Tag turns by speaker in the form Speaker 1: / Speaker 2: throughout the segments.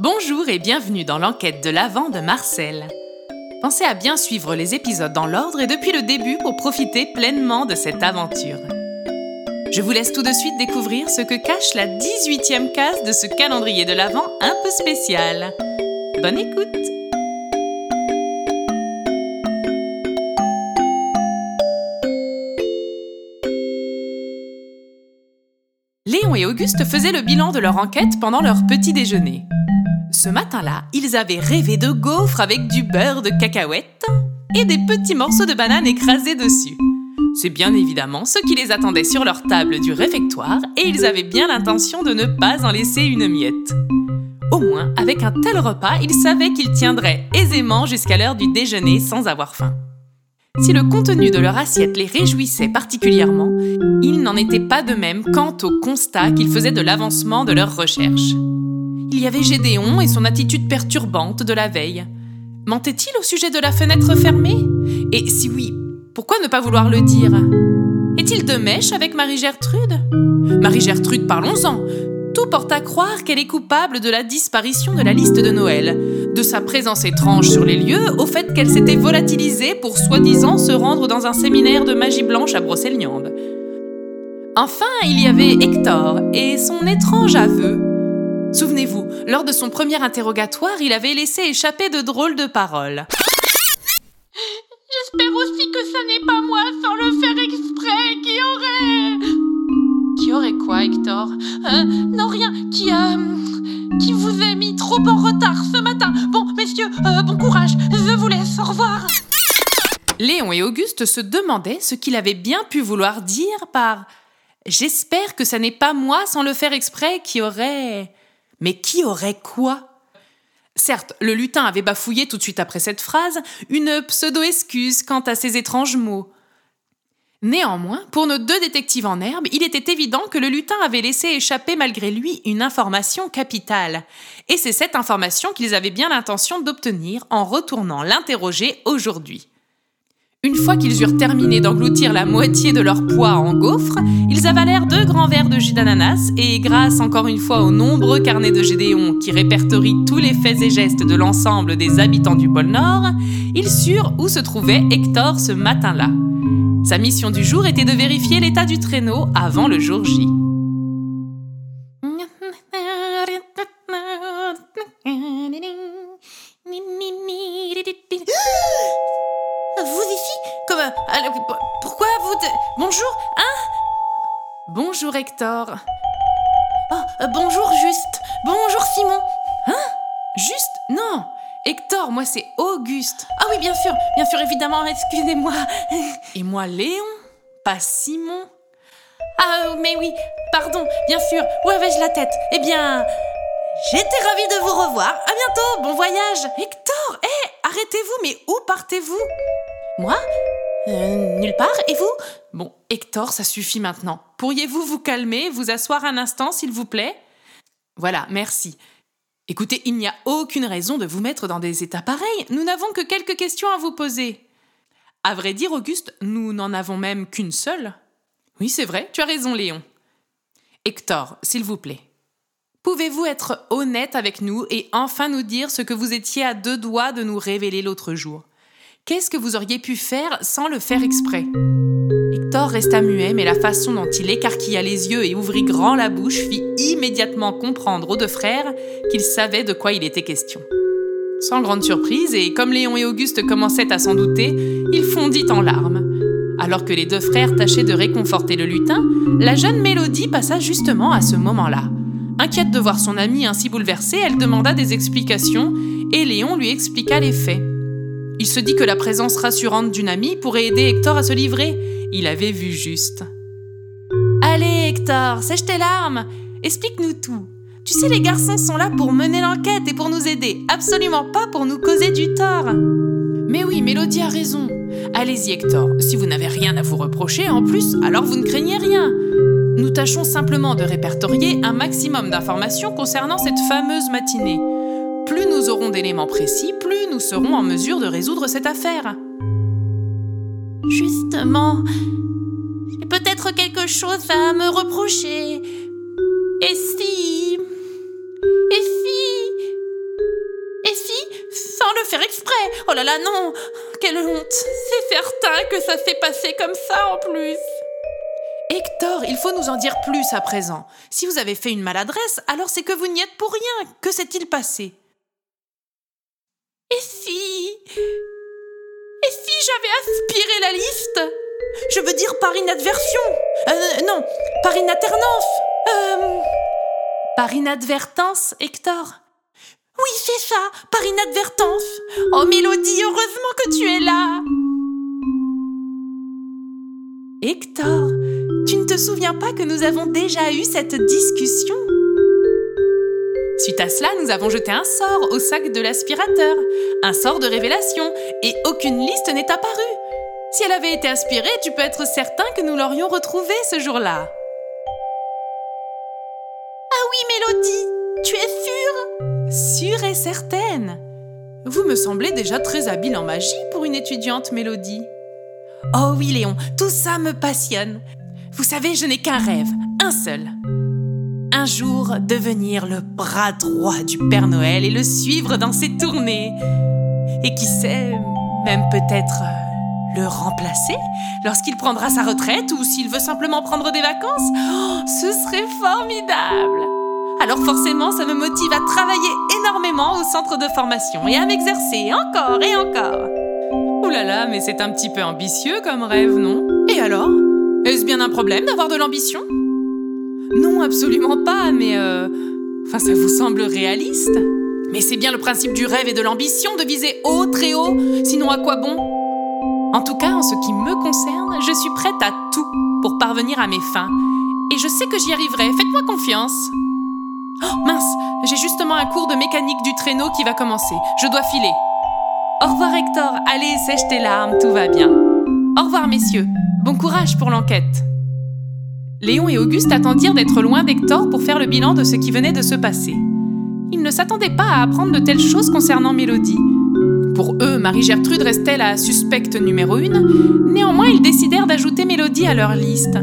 Speaker 1: Bonjour et bienvenue dans l'enquête de l'Avent de Marcel. Pensez à bien suivre les épisodes dans l'ordre et depuis le début pour profiter pleinement de cette aventure. Je vous laisse tout de suite découvrir ce que cache la 18e case de ce calendrier de l'Avent un peu spécial. Bonne écoute Léon et Auguste faisaient le bilan de leur enquête pendant leur petit déjeuner. Ce matin-là, ils avaient rêvé de gaufres avec du beurre de cacahuète et des petits morceaux de banane écrasés dessus. C'est bien évidemment ce qui les attendait sur leur table du réfectoire et ils avaient bien l'intention de ne pas en laisser une miette. Au moins, avec un tel repas, ils savaient qu'ils tiendraient aisément jusqu'à l'heure du déjeuner sans avoir faim. Si le contenu de leur assiette les réjouissait particulièrement, il n'en était pas de même quant au constat qu'ils faisaient de l'avancement de leurs recherches. Il y avait Gédéon et son attitude perturbante de la veille. Mentait-il au sujet de la fenêtre fermée? Et si oui, pourquoi ne pas vouloir le dire? Est-il de mèche avec Marie-Gertrude? Marie-Gertrude, parlons-en Tout porte à croire qu'elle est coupable de la disparition de la liste de Noël, de sa présence étrange sur les lieux, au fait qu'elle s'était volatilisée pour soi-disant se rendre dans un séminaire de magie blanche à Brocéliande. Enfin, il y avait Hector et son étrange aveu. Souvenez-vous, lors de son premier interrogatoire, il avait laissé échapper de drôles de paroles.
Speaker 2: J'espère aussi que ça n'est pas moi sans le faire exprès qui aurait...
Speaker 1: Qui aurait quoi, Hector
Speaker 2: euh, Non, rien, qui a... qui vous a mis trop en retard ce matin? Bon, messieurs, euh, bon courage, je vous laisse, au revoir.
Speaker 1: Léon et Auguste se demandaient ce qu'il avait bien pu vouloir dire par J'espère que ça n'est pas moi sans le faire exprès qui aurait... Mais qui aurait quoi? Certes, le lutin avait bafouillé tout de suite après cette phrase une pseudo-excuse quant à ces étranges mots. Néanmoins, pour nos deux détectives en herbe, il était évident que le lutin avait laissé échapper malgré lui une information capitale. Et c'est cette information qu'ils avaient bien l'intention d'obtenir en retournant l'interroger aujourd'hui. Une fois qu'ils eurent terminé d'engloutir la moitié de leur poids en gaufres, ils avalèrent deux grands verres de jus d'ananas et, grâce encore une fois aux nombreux carnets de Gédéon qui répertorient tous les faits et gestes de l'ensemble des habitants du pôle Nord, ils surent où se trouvait Hector ce matin-là. Sa mission du jour était de vérifier l'état du traîneau avant le jour J.
Speaker 2: Euh, pourquoi vous... Bonjour, hein?
Speaker 1: Bonjour Hector.
Speaker 2: Oh, euh, bonjour Juste. Bonjour Simon.
Speaker 1: Hein? Juste? Non Hector, moi c'est Auguste.
Speaker 2: Ah oui, bien sûr, bien sûr, évidemment, excusez-moi.
Speaker 1: Et moi Léon Pas Simon
Speaker 2: Ah, mais oui, pardon, bien sûr, où avais-je la tête? Eh bien, j'étais ravie de vous revoir. À bientôt, bon voyage.
Speaker 1: Hector, hé, arrêtez-vous, mais où partez-vous?
Speaker 2: Moi? Euh, Nulle part, et vous?
Speaker 1: Bon, Hector, ça suffit maintenant. Pourriez-vous vous calmer, vous asseoir un instant, s'il vous plaît? Voilà, merci. Écoutez, il n'y a aucune raison de vous mettre dans des états pareils. Nous n'avons que quelques questions à vous poser. À vrai dire, Auguste, nous n'en avons même qu'une seule. Oui, c'est vrai, tu as raison, Léon. Hector, s'il vous plaît. Pouvez-vous être honnête avec nous et enfin nous dire ce que vous étiez à deux doigts de nous révéler l'autre jour? Qu'est-ce que vous auriez pu faire sans le faire exprès? Hector resta muet, mais la façon dont il écarquilla les yeux et ouvrit grand la bouche fit immédiatement comprendre aux deux frères qu'ils savaient de quoi il était question. Sans grande surprise, et comme Léon et Auguste commençaient à s'en douter, il fondit en larmes. Alors que les deux frères tâchaient de réconforter le lutin, la jeune Mélodie passa justement à ce moment-là. Inquiète de voir son amie ainsi bouleversée, elle demanda des explications et Léon lui expliqua les faits. Il se dit que la présence rassurante d'une amie pourrait aider Hector à se livrer. Il avait vu juste. Allez, Hector, sèche tes larmes. Explique-nous tout. Tu sais, les garçons sont là pour mener l'enquête et pour nous aider, absolument pas pour nous causer du tort. Mais oui, Mélodie a raison. Allez-y, Hector. Si vous n'avez rien à vous reprocher, en plus, alors vous ne craignez rien. Nous tâchons simplement de répertorier un maximum d'informations concernant cette fameuse matinée. Plus nous aurons d'éléments précis, nous serons en mesure de résoudre cette affaire.
Speaker 2: Justement, j'ai peut-être quelque chose à me reprocher. Et si... Et si... Et si... Sans le faire exprès? Oh là là, non. Quelle honte. C'est certain que ça s'est passé comme ça en plus.
Speaker 1: Hector, il faut nous en dire plus à présent. Si vous avez fait une maladresse, alors c'est que vous n'y êtes pour rien. Que s'est-il passé?
Speaker 2: Et si Et si j'avais aspiré la liste? Je veux dire par inadversion. Euh, Non, par inaternance. Euh...
Speaker 1: Par inadvertance, Hector.
Speaker 2: Oui, c'est ça, par inadvertance. Oh Mélodie, heureusement que tu es là.
Speaker 1: Hector, tu ne te souviens pas que nous avons déjà eu cette discussion? Suite à cela, nous avons jeté un sort au sac de l'aspirateur, un sort de révélation, et aucune liste n'est apparue. Si elle avait été aspirée, tu peux être certain que nous l'aurions retrouvée ce jour-là.
Speaker 2: Ah oui, Mélodie, tu es sûre?
Speaker 1: Sûre et certaine. Vous me semblez déjà très habile en magie pour une étudiante, Mélodie. Oh oui, Léon, tout ça me passionne. Vous savez, je n'ai qu'un rêve, un seul. Un jour, devenir le bras droit du Père Noël et le suivre dans ses tournées. Et qui sait, même peut-être euh, le remplacer lorsqu'il prendra sa retraite ou s'il veut simplement prendre des vacances. Oh, ce serait formidable. Alors forcément, ça me motive à travailler énormément au centre de formation et à m'exercer encore et encore. Ouh là là, mais c'est un petit peu ambitieux comme rêve, non? Et alors? Est-ce bien un problème d'avoir de l'ambition? Non, absolument pas, mais euh... Enfin, ça vous semble réaliste Mais c'est bien le principe du rêve et de l'ambition de viser haut, très haut, sinon à quoi bon? En tout cas, en ce qui me concerne, je suis prête à tout pour parvenir à mes fins. Et je sais que j'y arriverai, faites-moi confiance. Oh, mince, j'ai justement un cours de mécanique du traîneau qui va commencer. Je dois filer. Au revoir Hector, allez, sèche tes larmes, tout va bien. Au revoir messieurs, bon courage pour l'enquête. Léon et Auguste attendirent d'être loin d'Hector pour faire le bilan de ce qui venait de se passer. Ils ne s'attendaient pas à apprendre de telles choses concernant Mélodie. Pour eux, Marie-Gertrude restait la suspecte numéro une, néanmoins ils décidèrent d'ajouter Mélodie à leur liste.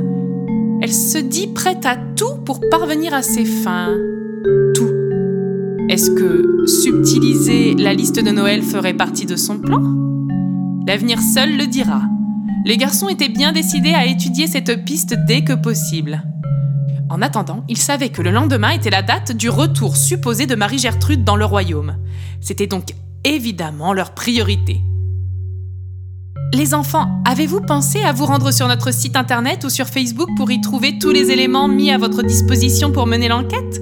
Speaker 1: Elle se dit prête à tout pour parvenir à ses fins. Tout. Est-ce que subtiliser la liste de Noël ferait partie de son plan? L'avenir seul le dira. Les garçons étaient bien décidés à étudier cette piste dès que possible. En attendant, ils savaient que le lendemain était la date du retour supposé de Marie-Gertrude dans le royaume. C'était donc évidemment leur priorité. Les enfants, avez-vous pensé à vous rendre sur notre site internet ou sur Facebook pour y trouver tous les éléments mis à votre disposition pour mener l'enquête?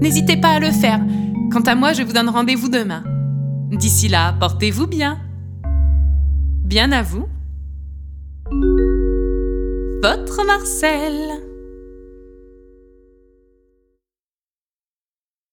Speaker 1: N'hésitez pas à le faire. Quant à moi, je vous donne rendez-vous demain. D'ici là, portez-vous bien. Bien à vous. Votre Marcel.